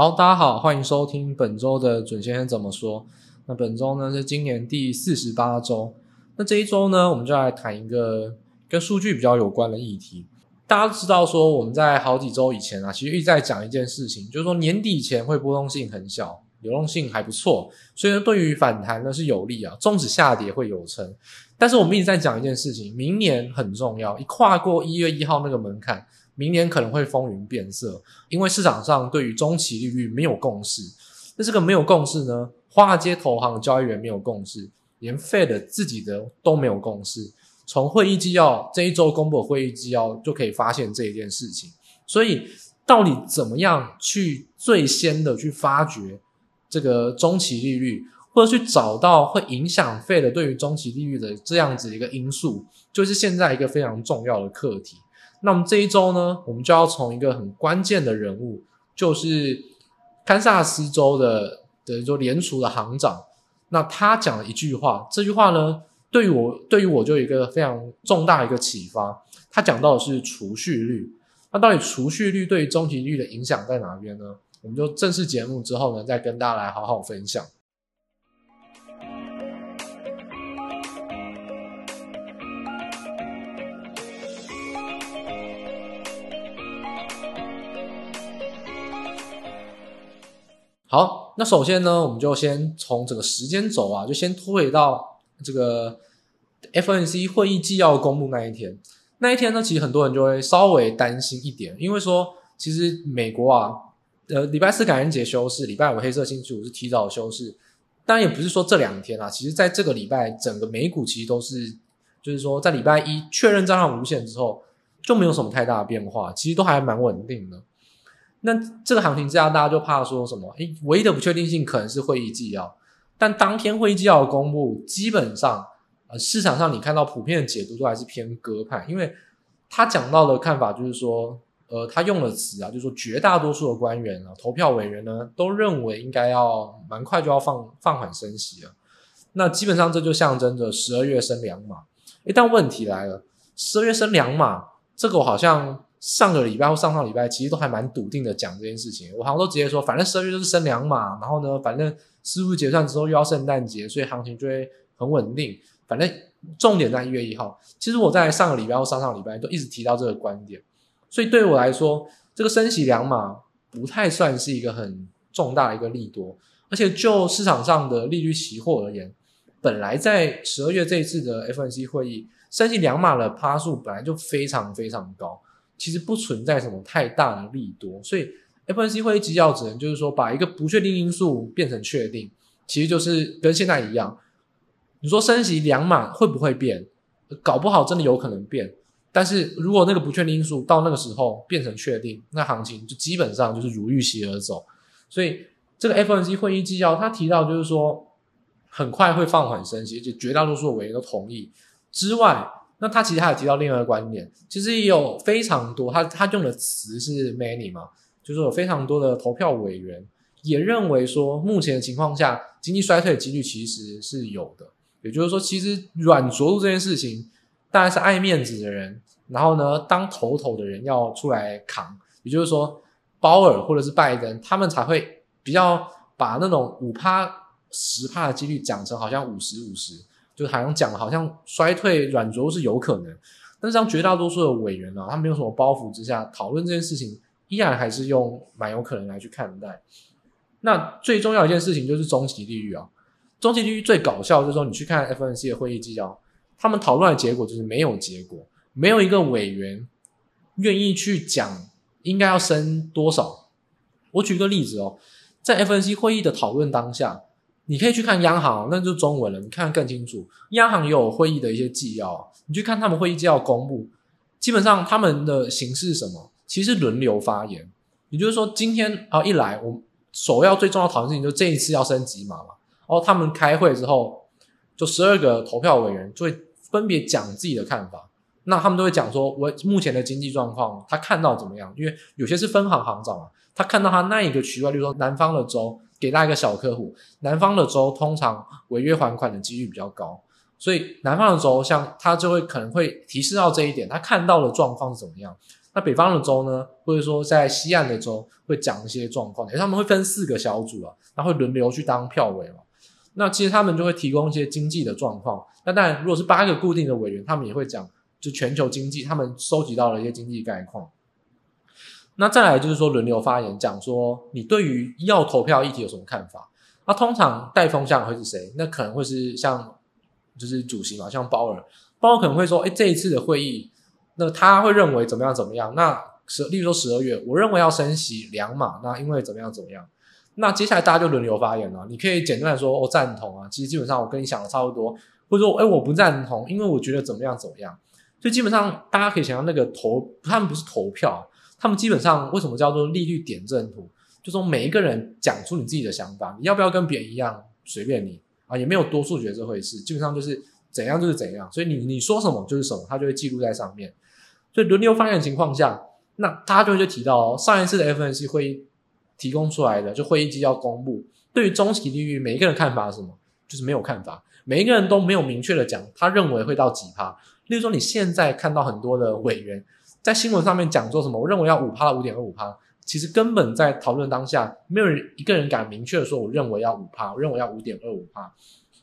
好，大家好，欢迎收听本周的准先生怎么说。那本周呢是今年第四十八周。那这一周呢，我们就来谈一个跟数据比较有关的议题。大家都知道说，我们在好几周以前啊，其实一直在讲一件事情，就是说年底前会波动性很小，流动性还不错，所以，对于反弹呢是有利啊。纵使下跌会有撑，但是我们一直在讲一件事情，明年很重要，一跨过一月一号那个门槛。明年可能会风云变色，因为市场上对于中期利率没有共识。那这个没有共识呢？华尔街投行交易员没有共识，连 Fed 自己的都没有共识。从会议纪要这一周公布的会议纪要就可以发现这一件事情。所以，到底怎么样去最先的去发掘这个中期利率，或者去找到会影响 Fed 对于中期利率的这样子一个因素，就是现在一个非常重要的课题。那么这一周呢，我们就要从一个很关键的人物，就是堪萨斯州的等于说联储的行长，那他讲了一句话，这句话呢，对于我对于我就有一个非常重大一个启发。他讲到的是储蓄率，那到底储蓄率对于中期率的影响在哪边呢？我们就正式节目之后呢，再跟大家来好好分享。好，那首先呢，我们就先从这个时间轴啊，就先拖回到这个 F N C 会议纪要公布那一天。那一天呢，其实很多人就会稍微担心一点，因为说其实美国啊，呃，礼拜四感恩节休市，礼拜五黑色星期五是提早休市。当然也不是说这两天啊，其实在这个礼拜整个美股其实都是，就是说在礼拜一确认账上无限之后，就没有什么太大的变化，其实都还蛮稳定的。那这个行情之下，大家就怕说什么？诶，唯一的不确定性可能是会议纪要，但当天会议纪要公布，基本上，呃，市场上你看到普遍的解读都还是偏鸽派，因为他讲到的看法就是说，呃，他用的词啊，就是说绝大多数的官员啊，投票委员呢，都认为应该要蛮快就要放放缓升息了。那基本上这就象征着十二月升两码。诶，但问题来了，十二月升两码，这个我好像。上个礼拜或上上礼拜，其实都还蛮笃定的讲这件事情。我好像都直接说，反正十二月就是升两码，然后呢，反正师傅结算之后又要圣诞节，所以行情就会很稳定。反正重点在一月一号。其实我在上个礼拜或上上礼拜都一直提到这个观点，所以对我来说，这个升息两码不太算是一个很重大的一个利多。而且就市场上的利率期货而言，本来在十二月这一次的 FNC 会议，升息两码的趴数本来就非常非常高。其实不存在什么太大的利多，所以 F N C 会议纪要只能就是说把一个不确定因素变成确定，其实就是跟现在一样。你说升息两码会不会变？搞不好真的有可能变。但是如果那个不确定因素到那个时候变成确定，那行情就基本上就是如预期而走。所以这个 F N C 会议纪要他提到就是说很快会放缓升息，而且绝大多数委员都同意之外。那他其实还有提到另外一个观点，其实也有非常多，他他用的词是 many 嘛，就是有非常多的投票委员也认为说，目前的情况下，经济衰退的几率其实是有的。也就是说，其实软着陆这件事情，当然是爱面子的人，然后呢，当头头的人要出来扛。也就是说，鲍尔或者是拜登，他们才会比较把那种五趴十趴的几率讲成好像五十五十。就好像讲好像衰退软着陆是有可能，但是让绝大多数的委员呢、啊，他没有什么包袱之下讨论这件事情，依然还是用蛮有可能来去看待。那最重要一件事情就是中期利率啊，中期利率最搞笑就是说，你去看 FNC 的会议纪要，他们讨论的结果就是没有结果，没有一个委员愿意去讲应该要升多少。我举个例子哦，在 FNC 会议的讨论当下。你可以去看央行，那就是中文了，你看更清楚。央行也有会议的一些纪要，你去看他们会议纪要公布，基本上他们的形式是什么？其实轮流发言。也就是说，今天啊一来，我首要最重要讨论事情就这一次要升几码嘛。然后他们开会之后，就十二个投票委员就会分别讲自己的看法。那他们都会讲说，我目前的经济状况，他看到怎么样？因为有些是分行行长嘛，他看到他那一个区块，例如说南方的州。给大家一个小客户，南方的州通常违约还款的几率比较高，所以南方的州像他就会可能会提示到这一点，他看到的状况是怎么样？那北方的州呢，或者说在西岸的州会讲一些状况，因为他们会分四个小组啊，然后会轮流去当票委嘛。那其实他们就会提供一些经济的状况。那当然，如果是八个固定的委员，他们也会讲就全球经济，他们收集到了一些经济概况。那再来就是说轮流发言，讲说你对于要投票议题有什么看法？那通常带风向会是谁？那可能会是像就是主席嘛，像鲍尔，鲍尔可能会说，哎，这一次的会议。那他会认为怎么样怎么样？那十，例如说十二月，我认为要升息两码，那因为怎么样怎么样？那接下来大家就轮流发言了。你可以简单的说，我、哦、赞同啊，其实基本上我跟你想的差不多，或者说，哎，我不赞同，因为我觉得怎么样怎么样。所以基本上大家可以想象，那个投他们不是投票，他们基本上为什么叫做利率点阵图？就说每一个人讲出你自己的想法，你要不要跟别人一样，随便你啊，也没有多数决这回事，基本上就是怎样就是怎样。所以你你说什么就是什么，他就会记录在上面。所以轮流发言的情况下，那他就会提到哦，上一次的 FNC 会议提供出来的就会议纪要公布，对于中期利率每一个人看法是什么？就是没有看法，每一个人都没有明确的讲他认为会到几趴。例如说，你现在看到很多的委员在新闻上面讲说什么，我认为要五趴到五点二五趴，其实根本在讨论当下，没有人一个人敢明确的说我认为要五趴，我认为要五点二五趴，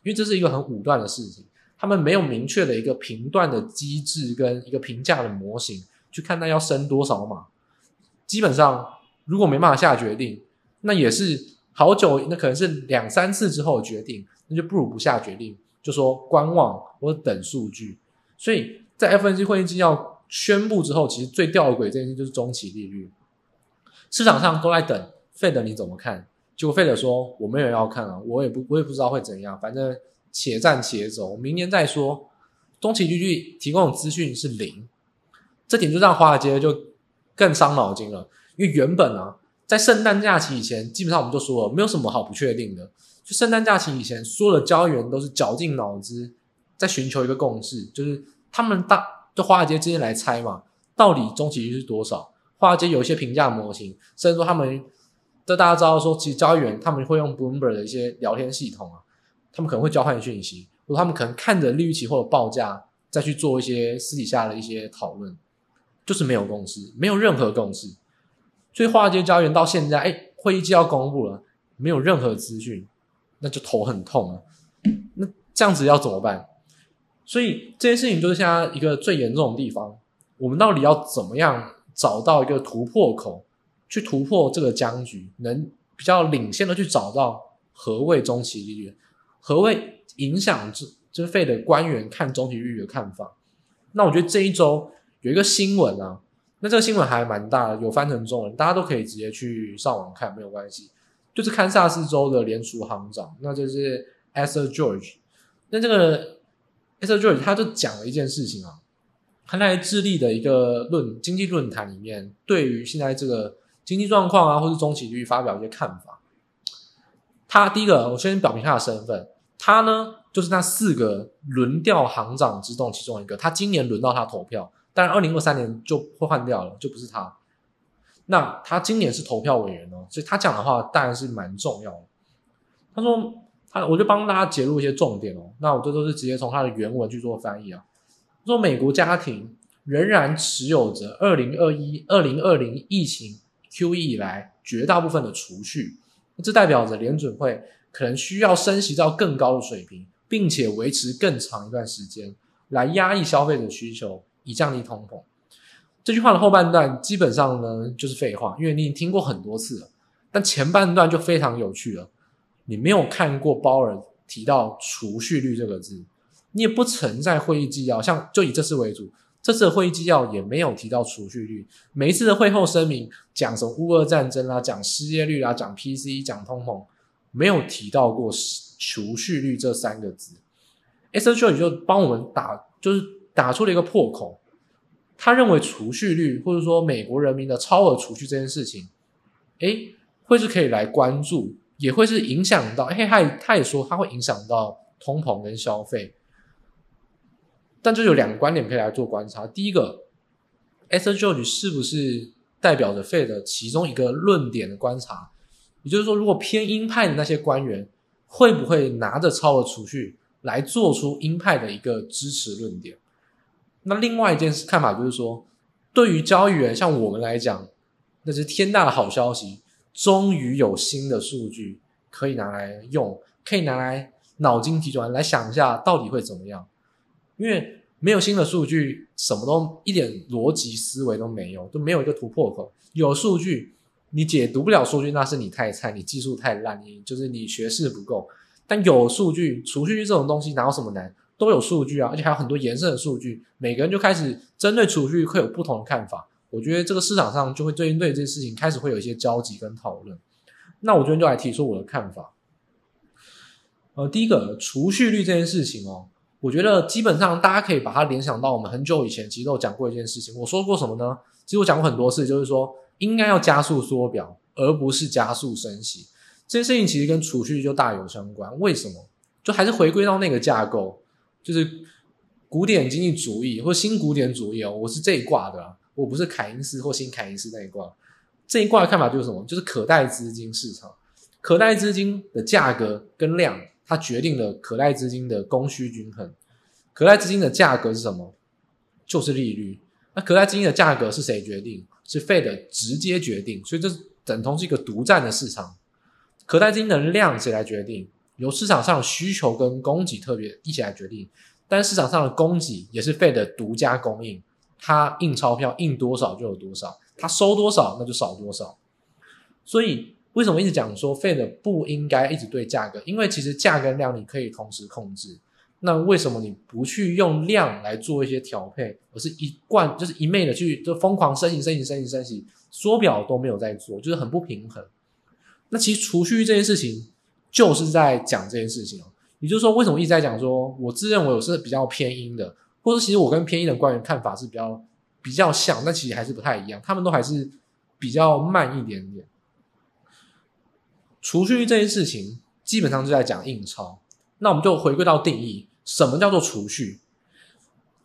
因为这是一个很武断的事情。他们没有明确的一个评断的机制跟一个评价的模型去看待要升多少码，基本上如果没办法下决定，那也是好久，那可能是两三次之后的决定，那就不如不下决定，就说观望或者等数据。所以在 F N C 会议纪要宣布之后，其实最吊诡这件事就是中期利率，市场上都在等 Fed 你怎么看？结果 Fed 说我没有要看啊，我也不我也不知道会怎样，反正。且战且走，明年再说。中期利率提供的资讯是零，这点就让华尔街就更伤脑筋了。因为原本啊，在圣诞假期以前，基本上我们就说了，没有什么好不确定的。就圣诞假期以前，所有的交易员都是绞尽脑汁在寻求一个共识，就是他们大就华尔街之间来猜嘛，到底中期是多少？华尔街有一些评价模型，甚至说他们，这大家知道说，其实交易员他们会用 Bloomberg 的一些聊天系统啊。他们可能会交换讯息，或者他们可能看着利率期货的报价，再去做一些私底下的一些讨论，就是没有共识，没有任何共识。所以华尔街交易员到现在，哎，会议纪要公布了，没有任何资讯，那就头很痛啊。那这样子要怎么办？所以这件事情就是现在一个最严重的地方。我们到底要怎么样找到一个突破口，去突破这个僵局，能比较领先的去找到何谓中期利率？何谓影响这这费的官员看中期利率的看法？那我觉得这一周有一个新闻啊，那这个新闻还蛮大的，有翻成中文，大家都可以直接去上网看，没有关系。就是堪萨斯州的联储行长，那就是 Esther George。那这个 e s t e r George 他就讲了一件事情啊，他在智利的一个论经济论坛里面，对于现在这个经济状况啊，或是中期利率发表一些看法。他第一个，我先表明他的身份。他呢，就是那四个轮调行长之中其中一个。他今年轮到他投票，当然二零二三年就会换掉了，就不是他。那他今年是投票委员哦，所以他讲的话当然是蛮重要的。他说我就帮大家揭露一些重点哦。那我这都是直接从他的原文去做翻译啊。说美国家庭仍然持有着二零二一、二零二零疫情 QE 以来绝大部分的储蓄，这代表着联准会。可能需要升息到更高的水平，并且维持更长一段时间，来压抑消费者需求，以降低通膨。这句话的后半段基本上呢就是废话，因为你已经听过很多次了。但前半段就非常有趣了，你没有看过鲍尔提到储蓄率这个字，你也不存在会议纪要，像就以这次为主，这次的会议纪要也没有提到储蓄率。每一次的会后声明讲什么乌俄战争啦，讲失业率啦，讲 P C，讲通膨。没有提到过储蓄率这三个字 s h o 就帮我们打，就是打出了一个破口。他认为储蓄率或者说美国人民的超额储蓄这件事情，诶，会是可以来关注，也会是影响到。嘿，他他也说他会影响到通膨跟消费。但就有两个观点可以来做观察。第一个，S. George 是不是代表着 Fed 的其中一个论点的观察？也就是说，如果偏鹰派的那些官员会不会拿着超额储蓄来做出鹰派的一个支持论点？那另外一件事看法就是说，对于交易员像我们来讲，那是天大的好消息，终于有新的数据可以拿来用，可以拿来脑筋急转弯来想一下到底会怎么样。因为没有新的数据，什么都一点逻辑思维都没有，都没有一个突破口。有数据，你解读不了数据，那是你太菜，你技术太烂，你就是你学识不够。但有数据，储蓄这种东西哪有什么难？都有数据啊，而且还有很多延伸的数据，每个人就开始针对储蓄会有不同的看法。我觉得这个市场上就会对对这件事情开始会有一些交集跟讨论。那我这边就来提出我的看法。呃，第一个储蓄率这件事情哦，我觉得基本上大家可以把它联想到我们很久以前其实都讲过一件事情。我说过什么呢？其实我讲过很多次，就是说应该要加速缩表，而不是加速升息。这件事情其实跟储蓄率就大有相关。为什么？就还是回归到那个架构。就是古典经济主义或新古典主义哦，我是这一挂的，我不是凯因斯或新凯因斯那一挂。这一挂的看法就是什么？就是可贷资金市场，可贷资金的价格跟量，它决定了可贷资金的供需均衡。可贷资金的价格是什么？就是利率。那可贷资金的价格是谁决定？是 Fed 直接决定，所以这等同是一个独占的市场。可贷资金的量谁来决定？由市场上的需求跟供给特别一起来决定，但市场上的供给也是 Fed 的独家供应，它印钞票印多少就有多少，它收多少那就少多少。所以为什么一直讲说 Fed 不应该一直对价格？因为其实价跟量你可以同时控制。那为什么你不去用量来做一些调配，而是一贯就是一昧的去就疯狂升息、升息、升息、升息，缩表都没有在做，就是很不平衡。那其实储蓄这件事情。就是在讲这件事情哦，也就是说，为什么一直在讲说，我自认为我是比较偏鹰的，或者其实我跟偏鹰的官员看法是比较比较像，但其实还是不太一样，他们都还是比较慢一点点。储蓄这件事情基本上就在讲印钞，那我们就回归到定义，什么叫做储蓄？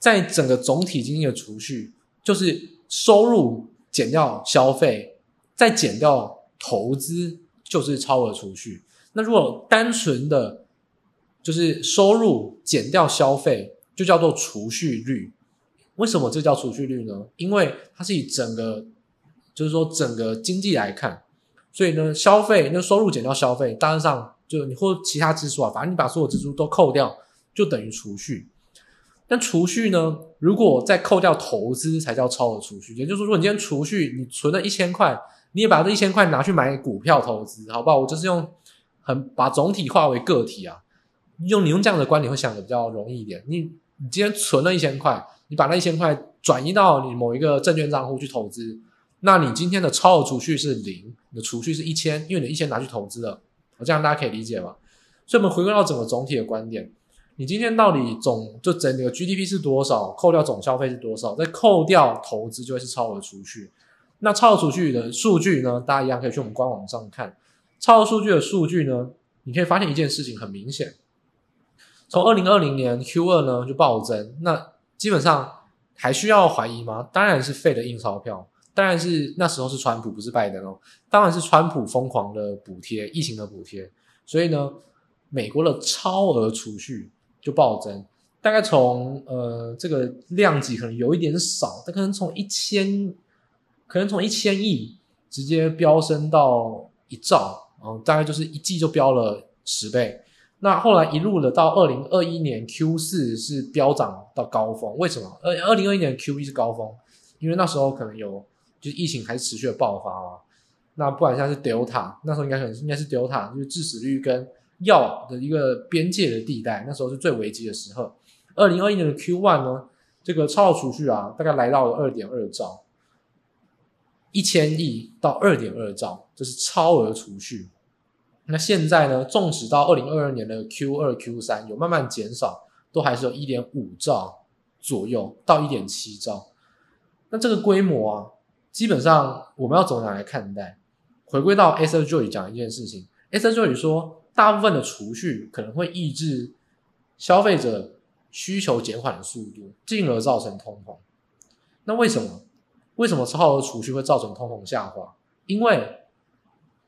在整个总体经济的储蓄，就是收入减掉消费，再减掉投资，就是超额储蓄。那如果单纯的就是收入减掉消费，就叫做储蓄率。为什么这叫储蓄率呢？因为它是以整个，就是说整个经济来看，所以呢，消费那收入减掉消费，当然上就你或其他支出啊，反正你把所有支出都扣掉，就等于储蓄。但储蓄呢，如果再扣掉投资，才叫超额储蓄。也就是说，如果你今天储蓄，你存了一千块，你也把这一千块拿去买股票投资，好不好？我就是用。很把总体化为个体啊，用你用这样的观点会想的比较容易一点。你你今天存了一千块，你把那一千块转移到你某一个证券账户去投资，那你今天的超额储蓄是零，你的储蓄是一千，因为你一千拿去投资了。我这样大家可以理解吗？所以我们回归到整个总体的观点，你今天到底总就整个 GDP 是多少？扣掉总消费是多少？再扣掉投资就会是超额储蓄。那超额储蓄的数据呢？大家一样可以去我们官网上看。超额数据的数据呢，你可以发现一件事情很明显，从二零二零年 Q 二呢就暴增，那基本上还需要怀疑吗？当然是废的印钞票，当然是那时候是川普不是拜登哦，当然是川普疯狂的补贴，疫情的补贴，所以呢，美国的超额储蓄就暴增，大概从呃这个量级可能有一点少，但可能从一千，可能从一千亿直接飙升到一兆。嗯，大概就是一季就飙了十倍，那后来一路的到二零二一年 Q 四是飙涨到高峰，为什么？二二零二一年 Q 一是高峰，因为那时候可能有就是疫情还是持续的爆发嘛。那不管像是 Delta，那时候应该可能应该是 Delta，就是致死率跟药的一个边界的地带，那时候是最危机的时候。二零二一年的 Q one 呢，这个超额储蓄啊，大概来到了二点二兆。一千亿到二点二兆，这是超额储蓄。那现在呢？纵使到二零二二年的 Q 二、Q 三有慢慢减少，都还是有一点五兆左右到一点七兆。那这个规模啊，基本上我们要怎么来看待？回归到 Acer Joy 讲一件事情，Acer Joy 说，大部分的储蓄可能会抑制消费者需求减缓的速度，进而造成通膨。那为什么？为什么超额储蓄会造成通膨下滑？因为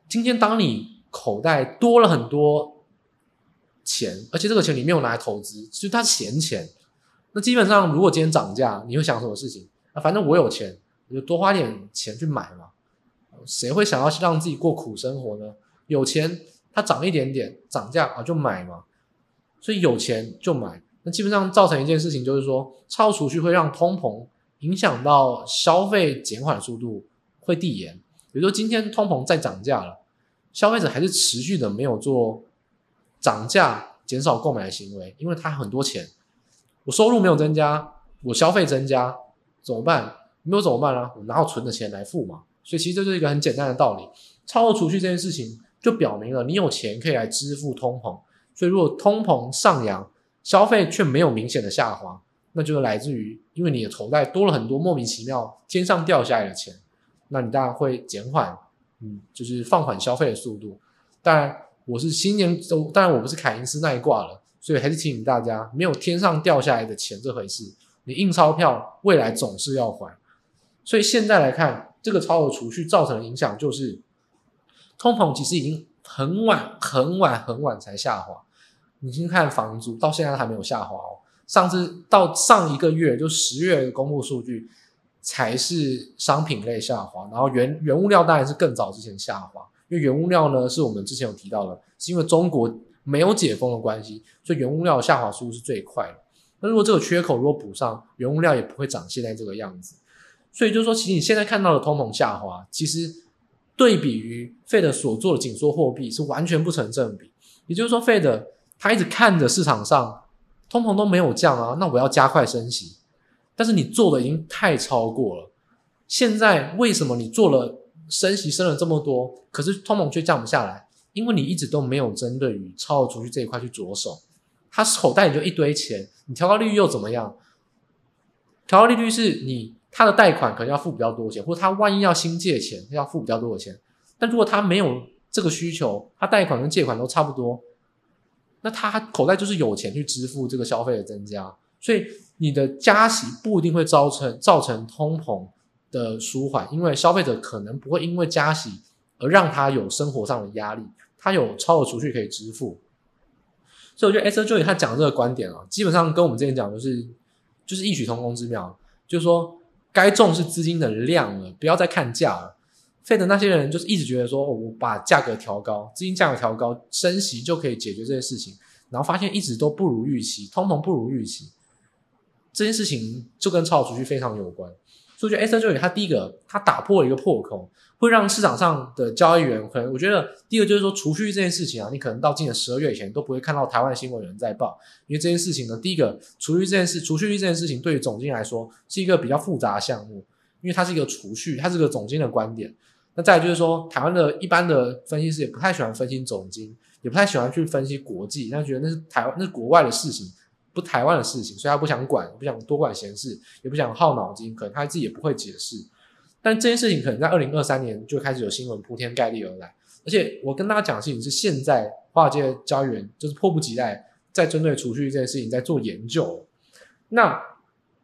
今天当你口袋多了很多钱，而且这个钱你没有拿来投资，就是它闲钱。那基本上，如果今天涨价，你会想什么事情啊？反正我有钱，我就多花点钱去买嘛。谁会想要让自己过苦生活呢？有钱，它涨一点点，涨价啊就买嘛。所以有钱就买，那基本上造成一件事情就是说，超储蓄会让通膨影响到消费减缓速度会递延。比如说今天通膨再涨价了，消费者还是持续的没有做涨价减少购买的行为，因为他很多钱，我收入没有增加，我消费增加怎么办？没有怎么办呢？我拿我存的钱来付嘛？所以其实这是一个很简单的道理，超额储蓄这件事情就表明了你有钱可以来支付通膨。所以如果通膨上扬，消费却没有明显的下滑，那就是来自于因为你的口袋多了很多莫名其妙天上掉下来的钱，那你当然会减缓，嗯，就是放缓消费的速度。当然我是新年都，当然我不是凯因斯那一挂了，所以还是提醒大家，没有天上掉下来的钱这回事，你印钞票未来总是要还。所以现在来看。这个超额储蓄造成的影响就是，通膨其实已经很晚、很晚、很晚才下滑。你先看房租，到现在还没有下滑哦。上次到上一个月，就十月公布数据，才是商品类下滑。然后原原物料当然是更早之前下滑，因为原物料呢是我们之前有提到的，是因为中国没有解封的关系，所以原物料下滑速度是最快的。那如果这个缺口如果补上，原物料也不会长现在这个样子。所以就是说，其实你现在看到的通膨下滑，其实对比于 Fed 所做的紧缩货币是完全不成正比。也就是说，Fed 他一直看着市场上通膨都没有降啊，那我要加快升息。但是你做的已经太超过了。现在为什么你做了升息升了这么多，可是通膨却降不下来？因为你一直都没有针对于超额储蓄这一块去着手。他口袋里就一堆钱，你调高利率又怎么样？调高利率是你。他的贷款可能要付比较多钱，或者他万一要新借钱，要付比较多的钱。但如果他没有这个需求，他贷款跟借款都差不多，那他口袋就是有钱去支付这个消费的增加。所以你的加息不一定会造成造成通膨的舒缓，因为消费者可能不会因为加息而让他有生活上的压力，他有超额储蓄可以支付。所以我觉得 S. J. 他讲这个观点啊，基本上跟我们之前讲的是就是异曲同工之妙，就是说。该重视资金的量了，不要再看价了。费的那些人就是一直觉得说，我把价格调高，资金价格调高，升息就可以解决这些事情，然后发现一直都不如预期，通膨不如预期，这件事情就跟超额储蓄非常有关。所以我觉得 Esther Joy 他第一个，他打破了一个破口。会让市场上的交易员可能，我觉得第一个就是说，储蓄这件事情啊，你可能到今年十二月以前都不会看到台湾新闻有人在报，因为这件事情呢，第一个储蓄这件事，储蓄率这件事情对于总经来说是一个比较复杂的项目，因为它是一个储蓄，它是个总经的观点。那再就是说，台湾的一般的分析师也不太喜欢分析总经，也不太喜欢去分析国际，他觉得那是台湾，那是国外的事情，不台湾的事情，所以他不想管，不想多管闲事，也不想耗脑筋，可能他自己也不会解释。但这件事情可能在二零二三年就开始有新闻铺天盖地而来，而且我跟大家讲的事情是，现在华尔街交易员就是迫不及待在针对储蓄这件事情在做研究。那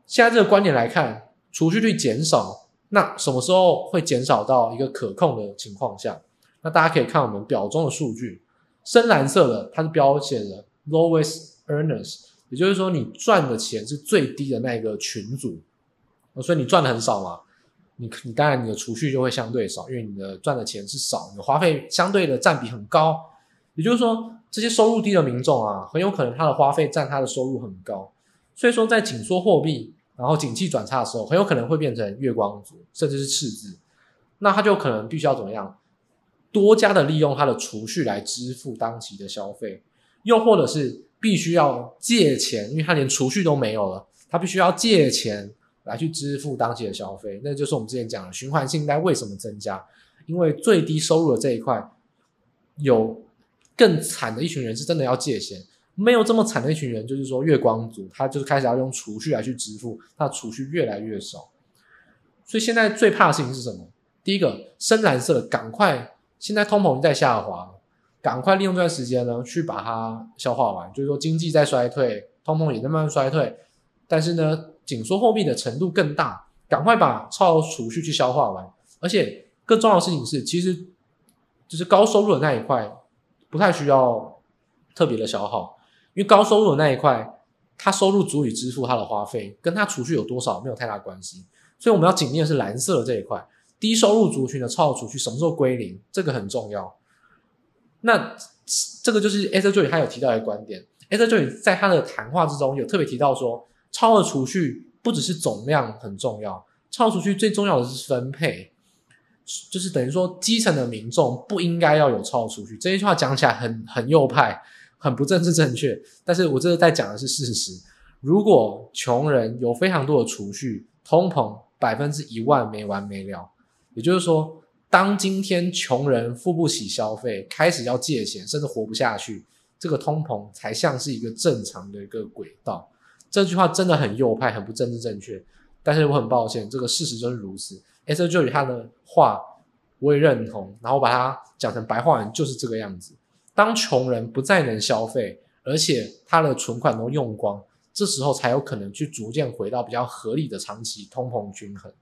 现在这个观点来看，储蓄率减少，那什么时候会减少到一个可控的情况下？那大家可以看我们表中的数据，深蓝色的它是标写的 lowest earners，也就是说你赚的钱是最低的那一个群组，所以你赚的很少嘛。你你当然你的储蓄就会相对少，因为你的赚的钱是少，你的花费相对的占比很高。也就是说，这些收入低的民众啊，很有可能他的花费占他的收入很高。所以说，在紧缩货币，然后景气转差的时候，很有可能会变成月光族，甚至是赤字。那他就可能必须要怎么样，多加的利用他的储蓄来支付当期的消费，又或者是必须要借钱，因为他连储蓄都没有了，他必须要借钱。来去支付当期的消费，那就是我们之前讲的循环信贷为什么增加？因为最低收入的这一块有更惨的一群人是真的要借钱，没有这么惨的一群人就是说月光族，他就是开始要用储蓄来去支付，他储蓄越来越少。所以现在最怕的事情是什么？第一个深蓝色的，赶快，现在通膨在下滑，赶快利用这段时间呢去把它消化完。就是说经济在衰退，通膨也在慢慢衰退，但是呢。紧缩货币的程度更大，赶快把超额储蓄去消化完。而且更重要的事情是，其实就是高收入的那一块不太需要特别的消耗，因为高收入的那一块，他收入足以支付他的花费，跟他储蓄有多少没有太大关系。所以我们要紧念是蓝色的这一块，低收入族群的超额储蓄什么时候归零，这个很重要。那这个就是 Esther Joy 他有提到一个观点，Esther Joy 在他的谈话之中有特别提到说，超额储蓄不只是总量很重要，超额储蓄最重要的是分配，就是等于说基层的民众不应该要有超额储蓄。这一句话讲起来很很右派，很不政治正确，但是我这是在讲的是事实。如果穷人有非常多的储蓄，通膨百分之一万没完没了，也就是说，当今天穷人付不起消费，开始要借钱，甚至活不下去，这个通膨才像是一个正常的一个轨道。这句话真的很右派，很不政治正确，但是我很抱歉，这个事实就是如此。S. J. 他的话我也认同，然后把它讲成白话文就是这个样子。当穷人不再能消费，而且他的存款都用光。这时候才有可能去逐渐回到比较合理的长期通膨均衡，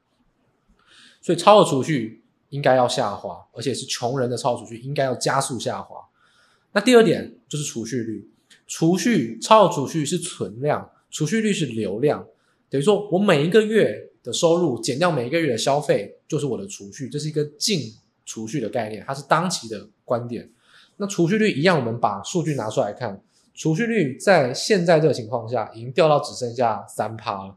所以超额储蓄应该要下滑，而且是穷人的超储蓄应该要加速下滑。那第二点就是储蓄率，储蓄超储蓄是存量，储蓄率是流量，等于说我每一个月的收入减掉每一个月的消费就是我的储蓄，这是一个净储蓄的概念，它是当期的观点。那储蓄率一样，我们把数据拿出来看。储蓄率在现在这个情况下已经掉到只剩下三趴了，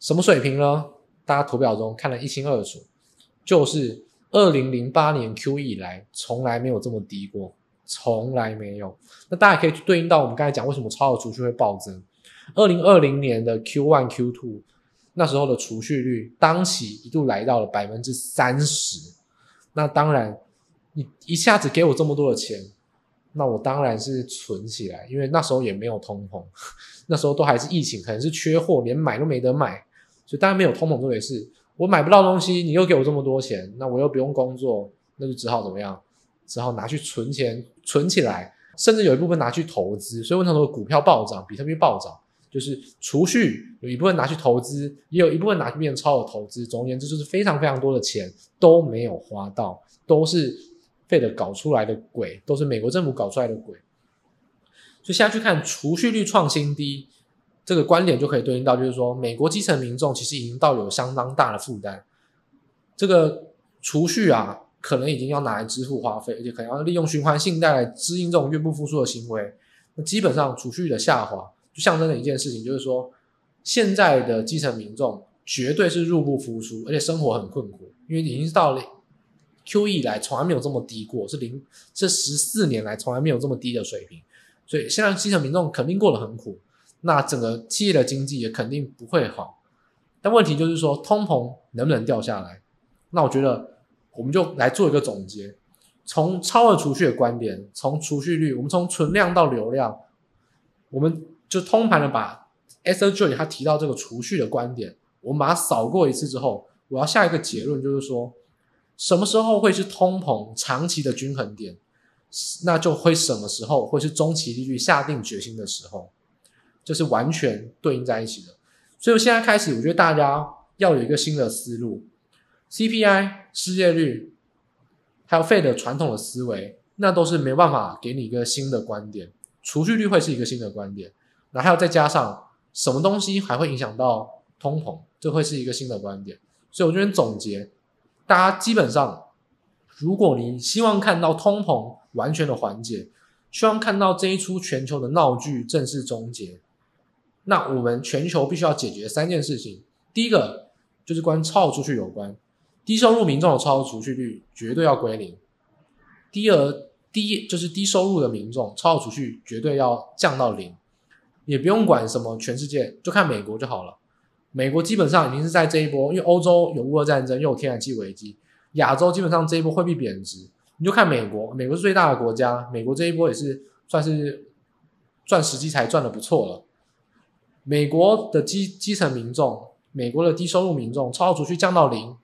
什么水平呢？大家图表中看得一清二楚，就是二零零八年 QE 以来从来没有这么低过，从来没有。那大家可以去对应到我们刚才讲为什么超额储蓄会暴增。二零二零年的 Q one、Q two，那时候的储蓄率当期一度来到了百分之三十，那当然你一下子给我这么多的钱。那我当然是存起来，因为那时候也没有通膨，那时候都还是疫情，可能是缺货，连买都没得买，所以当然没有通膨这回事。我买不到东西，你又给我这么多钱，那我又不用工作，那就只好怎么样？只好拿去存钱，存起来，甚至有一部分拿去投资。所以为什么股票暴涨，比特币暴涨？就是储蓄有一部分拿去投资，也有一部分拿去变成超额投资。总而言之，就是非常非常多的钱都没有花到，都是。费的搞出来的鬼都是美国政府搞出来的鬼，所以现在去看储蓄率创新低这个观点就可以对应到，就是说美国基层民众其实已经到有相当大的负担，这个储蓄啊可能已经要拿来支付花费，而且可能要利用循环信贷来支应这种越不敷出的行为。那基本上储蓄的下滑就象征了一件事情，就是说现在的基层民众绝对是入不敷出，而且生活很困苦，因为已经到了。QE 以来从来没有这么低过，是零这十四年来从来没有这么低的水平，所以现在基层民众肯定过得很苦，那整个企业的经济也肯定不会好。但问题就是说，通膨能不能掉下来？那我觉得我们就来做一个总结，从超额储蓄的观点，从储蓄率，我们从存量到流量，我们就通盘的把 Esther Joy 他提到这个储蓄的观点，我们把它扫过一次之后，我要下一个结论就是说。什么时候会是通膨长期的均衡点？那就会什么时候会是中期利率下定决心的时候，这是完全对应在一起的。所以我现在开始，我觉得大家要有一个新的思路：CPI、失业率，还有 Fed 的传统的思维，那都是没办法给你一个新的观点。储蓄率会是一个新的观点，然后还有再加上什么东西还会影响到通膨，这会是一个新的观点。所以我这边总结。大家基本上，如果你希望看到通膨完全的缓解，希望看到这一出全球的闹剧正式终结，那我们全球必须要解决三件事情。第一个就是关超额储蓄有关，低收入民众的超额储蓄率绝对要归零。第二，低就是低收入的民众超额储蓄绝对要降到零，也不用管什么全世界，就看美国就好了。美国基本上已经是在这一波，因为欧洲有乌俄战争，又有天然气危机，亚洲基本上这一波货币贬值，你就看美国，美国是最大的国家，美国这一波也是算是赚时机才赚的不错了。美国的基基层民众，美国的低收入民众，超额储蓄降到零，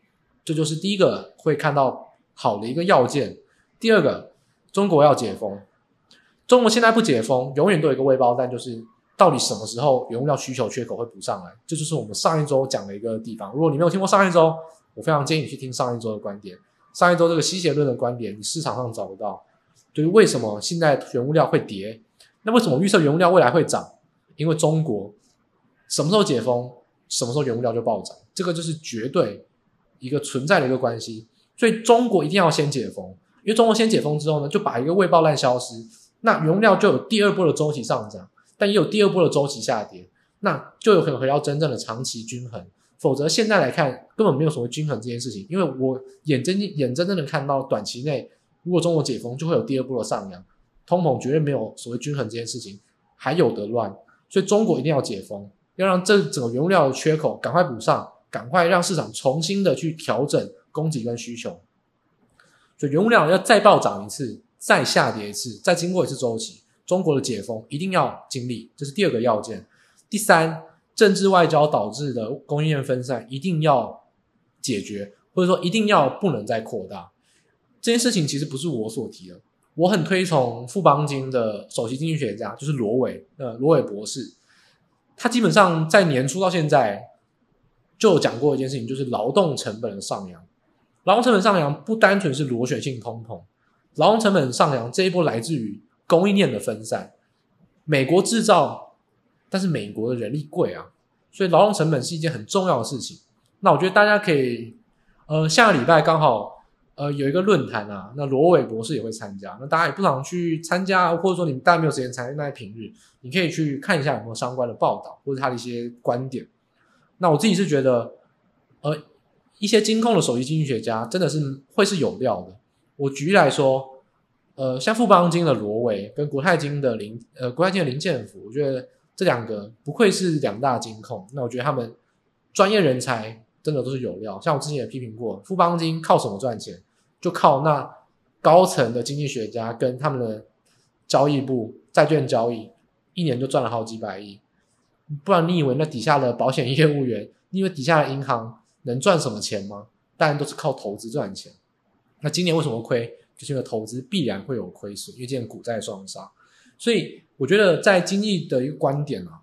这就是第一个会看到好的一个要件。第二个，中国要解封，中国现在不解封，永远都有一个未爆弹，就是。到底什么时候原物料需求缺口会补上来？这就是我们上一周讲的一个地方。如果你没有听过上一周，我非常建议你去听上一周的观点。上一周这个吸血论的观点，你市场上找不到。就是为什么现在原物料会跌？那为什么预测原物料未来会涨？因为中国什么时候解封？什么时候原物料就暴涨，这个就是绝对一个存在的一个关系。所以中国一定要先解封，因为中国先解封之后呢，就把一个未爆烂消失，那原料就有第二波的周期上涨，但也有第二波的周期下跌，那就有可能回到真正的长期均衡。否则现在来看根本没有所谓均衡这件事情，因为我眼睁眼眼睁睁的看到短期内如果中国解封就会有第二波的上扬，通膨绝对没有所谓均衡这件事情，还有得乱。所以中国一定要解封，要让这整个原物料的缺口赶快补上，赶快让市场重新的去调整供给跟需求。所以原物料要再暴涨一次，再下跌一次，再经过一次周期，中国的解封一定要经历，这是第二个要件。第三，政治外交导致的供应链分散一定要解决，或者说一定要不能再扩大。这件事情其实不是我所提的。我很推崇富邦金的首席经济学家，就是罗伟，呃，罗伟博士。他基本上在年初到现在就有讲过一件事情，就是劳动成本的上扬。劳动成本上扬不单纯是螺旋性通膨，劳动成本上扬这一波来自于供应链的分散。美国制造，但是美国的人力贵啊，所以劳动成本是一件很重要的事情。那我觉得大家可以，呃，下个礼拜刚好。呃，有一个论坛啊，那罗伟博士也会参加。那大家也不常去参加，或者说你们大家没有时间参加，那在平日你可以去看一下有没有相关的报道或者他的一些观点。那我自己是觉得，呃，一些金控的首席经济学家真的是会是有料的。我举例来说，呃，像富邦金的罗伟跟国泰金的林，呃，国泰金的林建福，我觉得这两个不愧是两大金控。那我觉得他们专业人才真的都是有料。像我之前也批评过，富邦金靠什么赚钱？就靠那高层的经济学家跟他们的交易部债券交易，一年就赚了好几百亿。不然你以为那底下的保险业务员，你以为底下的银行能赚什么钱吗？当然都是靠投资赚钱。那今年为什么亏？就是因为投资必然会有亏损，因为今年股债双杀。所以我觉得在经济的一个观点啊，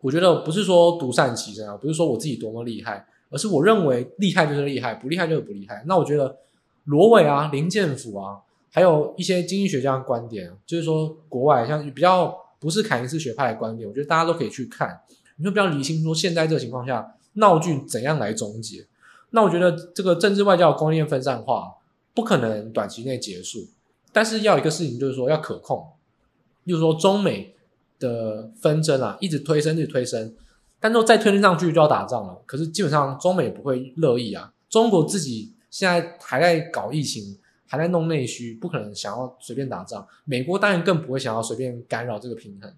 我觉得不是说独善其身啊，不是说我自己多么厉害，而是我认为厉害就是厉害，不厉害就是不厉害。那我觉得。罗伟啊，林建甫啊，还有一些经济学家的观点，就是说国外像比较不是凯恩斯学派的观点，我觉得大家都可以去看，你就比较理清说现在这个情况下闹剧怎样来终结。那我觉得这个政治外交供应链分散化不可能短期内结束，但是要一个事情就是说要可控，就是说中美的纷争啊一直推升，一直推升，但是再推升上去就要打仗了。可是基本上中美也不会乐意啊，中国自己。现在还在搞疫情，还在弄内需，不可能想要随便打仗。美国当然更不会想要随便干扰这个平衡。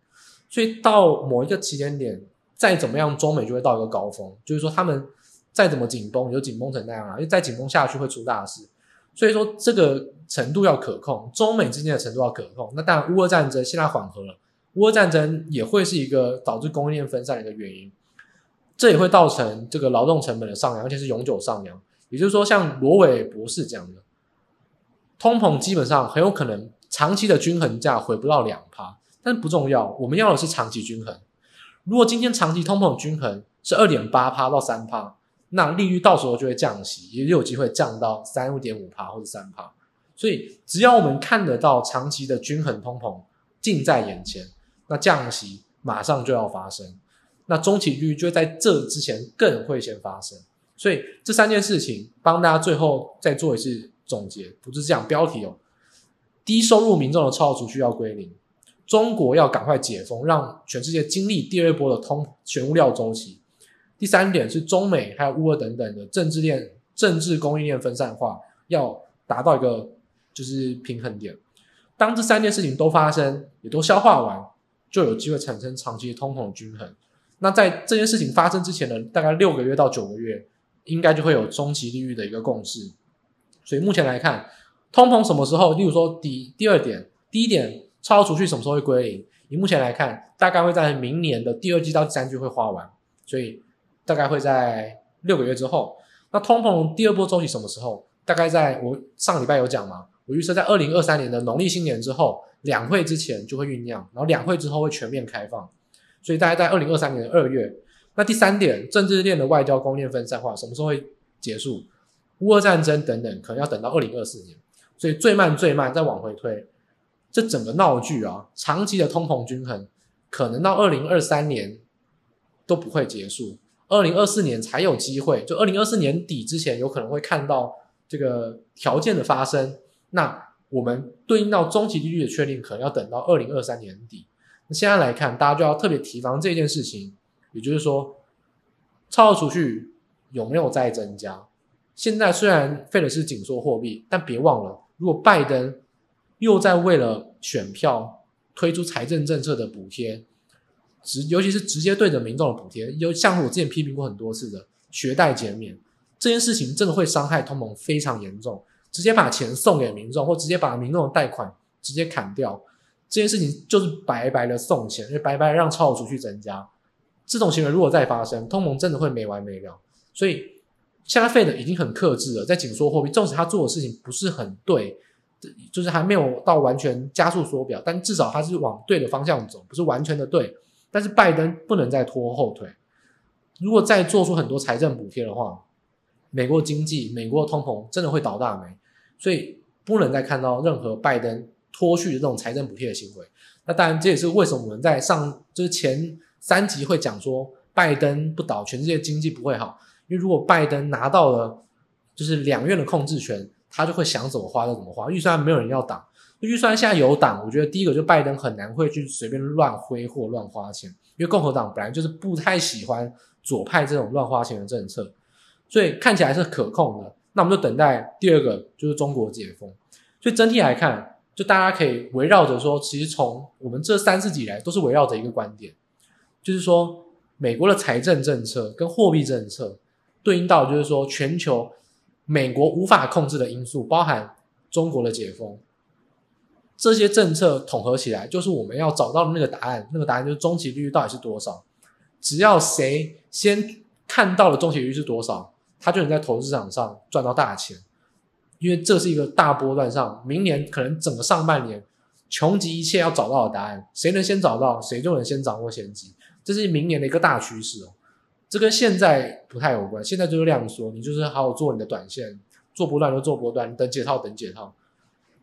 所以到某一个期间点，再怎么样，中美就会到一个高峰。就是说，他们再怎么紧绷，也就紧绷成那样啊，因为再紧绷下去会出大事。所以说，这个程度要可控，中美之间的程度要可控。那当然，乌俄战争现在缓和了，乌俄战争也会是一个导致供应链分散的一个原因。这也会造成这个劳动成本的上扬，而且是永久上扬。也就是说，像罗伟博士讲的，通膨基本上很有可能长期的均衡价回不到两趴，但不重要，我们要的是长期均衡。如果今天长期通膨均衡是二点八趴到三趴，那利率到时候就会降息，也有机会降到三点五趴或者三趴。所以，只要我们看得到长期的均衡通膨近在眼前，那降息马上就要发生，那中期利率就会在这之前更会先发生。所以这三件事情帮大家最后再做一次总结，不是这样标题哦。低收入民众的超额储蓄要归零，中国要赶快解封，让全世界经历第二波的通全物料周期。第三点是中美还有乌俄等等的政治链、政治供应链分散化，要达到一个就是平衡点。当这三件事情都发生，也都消化完，就有机会产生长期通膨均衡。那在这件事情发生之前的大概六个月到九个月。应该就会有中期利率的一个共识，所以目前来看，通膨什么时候？例如说第第二点，第一点，超额储蓄什么时候会归零？以目前来看，大概会在明年的第二季到第三季会花完，所以大概会在六个月之后。那通膨第二波周期什么时候？大概在我上礼拜有讲嘛，我预测在二零二三年的农历新年之后，两会之前就会酝酿，然后两会之后会全面开放，所以大概在二零二三年的二月。那第三点，政治链的外交供应链分散化什么时候会结束？乌俄战争等等，可能要等到二零二四年，所以最慢最慢再往回推，这整个闹剧啊，长期的通膨均衡可能到二零二三年都不会结束，二零二四年才有机会，就二零二四年底之前有可能会看到这个条件的发生。那我们对应到中期利率的确定，可能要等到二零二三年底。那现在来看，大家就要特别提防这件事情，也就是说，超额储蓄有没有在增加？现在虽然费的是紧缩货币，但别忘了，如果拜登又在为了选票推出财政政策的补贴，直尤其是直接对着民众的补贴，有像我之前批评过很多次的学贷减免，这件事情真的会伤害通膨非常严重，直接把钱送给民众，或直接把民众的贷款直接砍掉，这件事情就是白白的送钱，因为白白让超额储蓄增加。这种行为如果再发生，通膨真的会没完没了。所以现在 Fed 已经很克制了，在紧缩货币，纵使他做的事情不是很对，就是还没有到完全加速缩表，但至少他是往对的方向走，不是完全的对。但是拜登不能再拖后腿，如果再做出很多财政补贴的话，美国经济、美国的通膨真的会倒大霉，所以不能再看到任何拜登脱序的这种财政补贴的行为。那当然，这也是为什么我们在上就是前三集会讲说，拜登不倒，全世界经济不会好。因为如果拜登拿到了就是两院的控制权，他就会想怎么花就怎么花，预算没有人要挡。预算现在有挡，我觉得第一个就拜登很难会去随便乱挥霍、乱花钱，因为共和党本来就是不太喜欢左派这种乱花钱的政策，所以看起来是可控的。那我们就等待第二个，就是中国解封。所以整体来看，就大家可以围绕着说，其实从我们这三四集来都是围绕着一个观点，就是说美国的财政政策跟货币政策对应到，就是说全球美国无法控制的因素，包含中国的解封。这些政策统合起来，就是我们要找到的那个答案。那个答案就是中期利率到底是多少？只要谁先看到了中期利率是多少，他就能在投资市场上赚到大钱。因为这是一个大波段上，明年可能整个上半年穷极一切要找到的答案。谁能先找到，谁就能先掌握先机。这是明年的一个大趋势哦。这跟现在不太有关。现在就是量缩，你就是好好做你的短线，做波段就做波段，等解套等解套。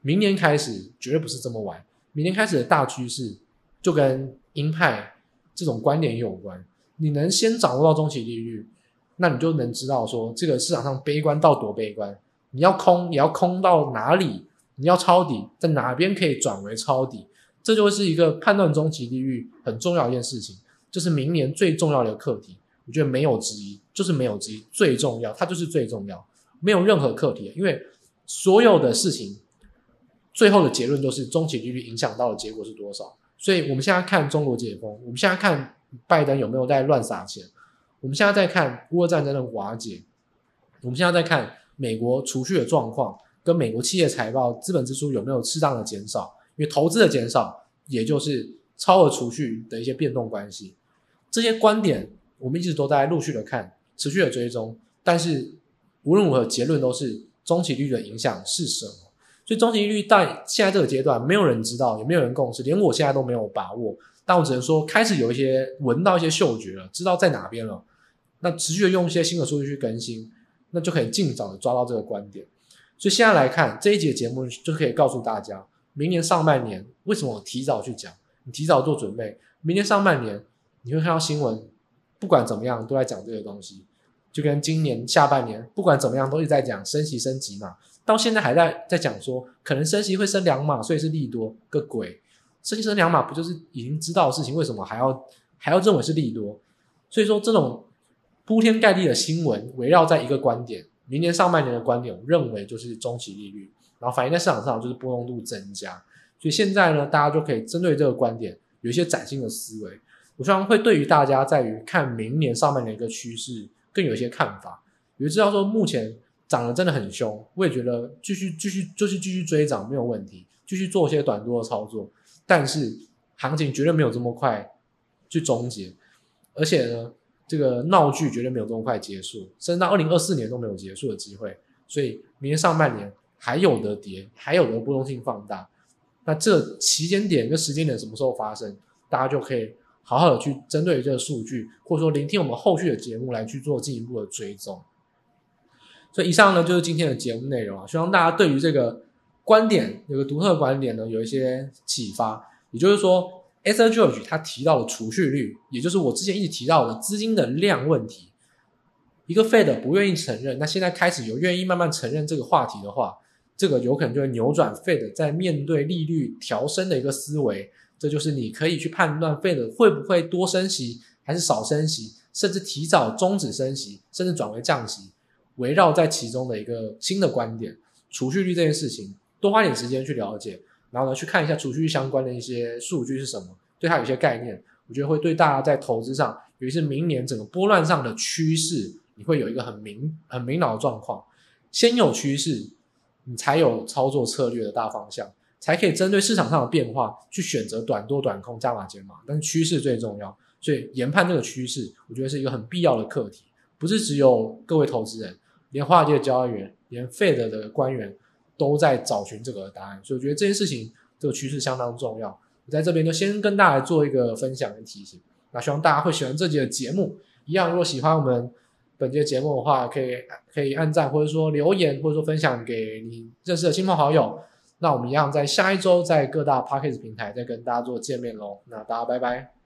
明年开始绝对不是这么玩。明年开始的大趋势就跟鹰派这种观点有关。你能先掌握到中期利率，那你就能知道说这个市场上悲观到多悲观。你要空，你要空到哪里？你要抄底，在哪边可以转为抄底？这就是一个判断中期利率很重要一件事情，这是明年最重要的课题。我觉得没有之一，就是没有之一，最重要，它就是最重要，没有任何课题，因为所有的事情。最后的结论就是中期利率影响到的结果是多少？所以我们现在看中国解封，我们现在看拜登有没有在乱撒钱，我们现在在看乌俄战争的瓦解，我们现在在看美国储蓄的状况，跟美国企业财报资本支出有没有适当的减少，因为投资的减少，也就是超额储蓄的一些变动关系。这些观点我们一直都在陆续的看，持续的追踪，但是无论如何结论都是中期率的影响是什么？所以中期利率在现在这个阶段，没有人知道，也没有人共识，连我现在都没有把握。但我只能说，开始有一些闻到一些嗅觉了，知道在哪边了。那持续的用一些新的数据去更新，那就可以尽早的抓到这个观点。所以现在来看这一集的节目，就可以告诉大家，明年上半年为什么我提早去讲，你提早做准备。明年上半年你会看到新闻，不管怎么样都在讲这个东西，就跟今年下半年不管怎么样都是在讲升息升级嘛。到现在还在在讲说，可能升息会升两码，所以是利多个鬼。升息升两码不就是已经知道的事情？为什么还要还要认为是利多？所以说这种铺天盖地的新闻围绕在一个观点，明年上半年的观点，我认为就是中期利率，然后反映在市场上就是波动度增加。所以现在呢，大家就可以针对这个观点有一些崭新的思维。我希望会对于大家在于看明年上半年一个趋势更有一些看法。也知道说目前。涨得真的很凶，我也觉得继续继续就是继续追涨没有问题，继续做一些短多的操作，但是行情绝对没有这么快去终结，而且呢，这个闹剧绝对没有这么快结束，甚至到二零二四年都没有结束的机会，所以明年上半年还有得跌，还有得波动性放大，那这期间点跟时间点什么时候发生，大家就可以好好的去针对这个数据，或者说聆听我们后续的节目来去做进一步的追踪。所以以上呢就是今天的节目内容啊，希望大家对于这个观点有个独特的观点呢有一些启发。也就是说，S. N. George 他提到的储蓄率，也就是我之前一直提到的资金的量问题，一个 Fed 不愿意承认，那现在开始有愿意慢慢承认这个话题的话，这个有可能就会扭转 Fed 在面对利率调升的一个思维。这就是你可以去判断 Fed 会不会多升息，还是少升息，甚至提早终止升息，甚至转为降息，围绕在其中的一个新的观点。储蓄率这件事情，多花点时间去了解，然后呢，去看一下储蓄率相关的一些数据是什么，对它有些概念，我觉得会对大家在投资上，尤其是明年整个波乱上的趋势，你会有一个很明很明朗的状况。先有趋势，你才有操作策略的大方向。才可以针对市场上的变化去选择短多短空加码减码，但是趋势最重要，所以研判这个趋势，我觉得是一个很必要的课题，不是只有各位投资人，连华尔街的交易员，连 Fed 的官员都在找寻这个答案，所以我觉得这件事情这个趋势相当重要。我在这边就先跟大家做一个分享跟提醒，那希望大家会喜欢这集的节目。一样，如果喜欢我们本节节目的话，可以可以按赞或者说留言，或者说分享给你认识的亲朋好友。那我们一样在下一周在各大 Podcast 平台再跟大家做见面喽。那大家拜拜。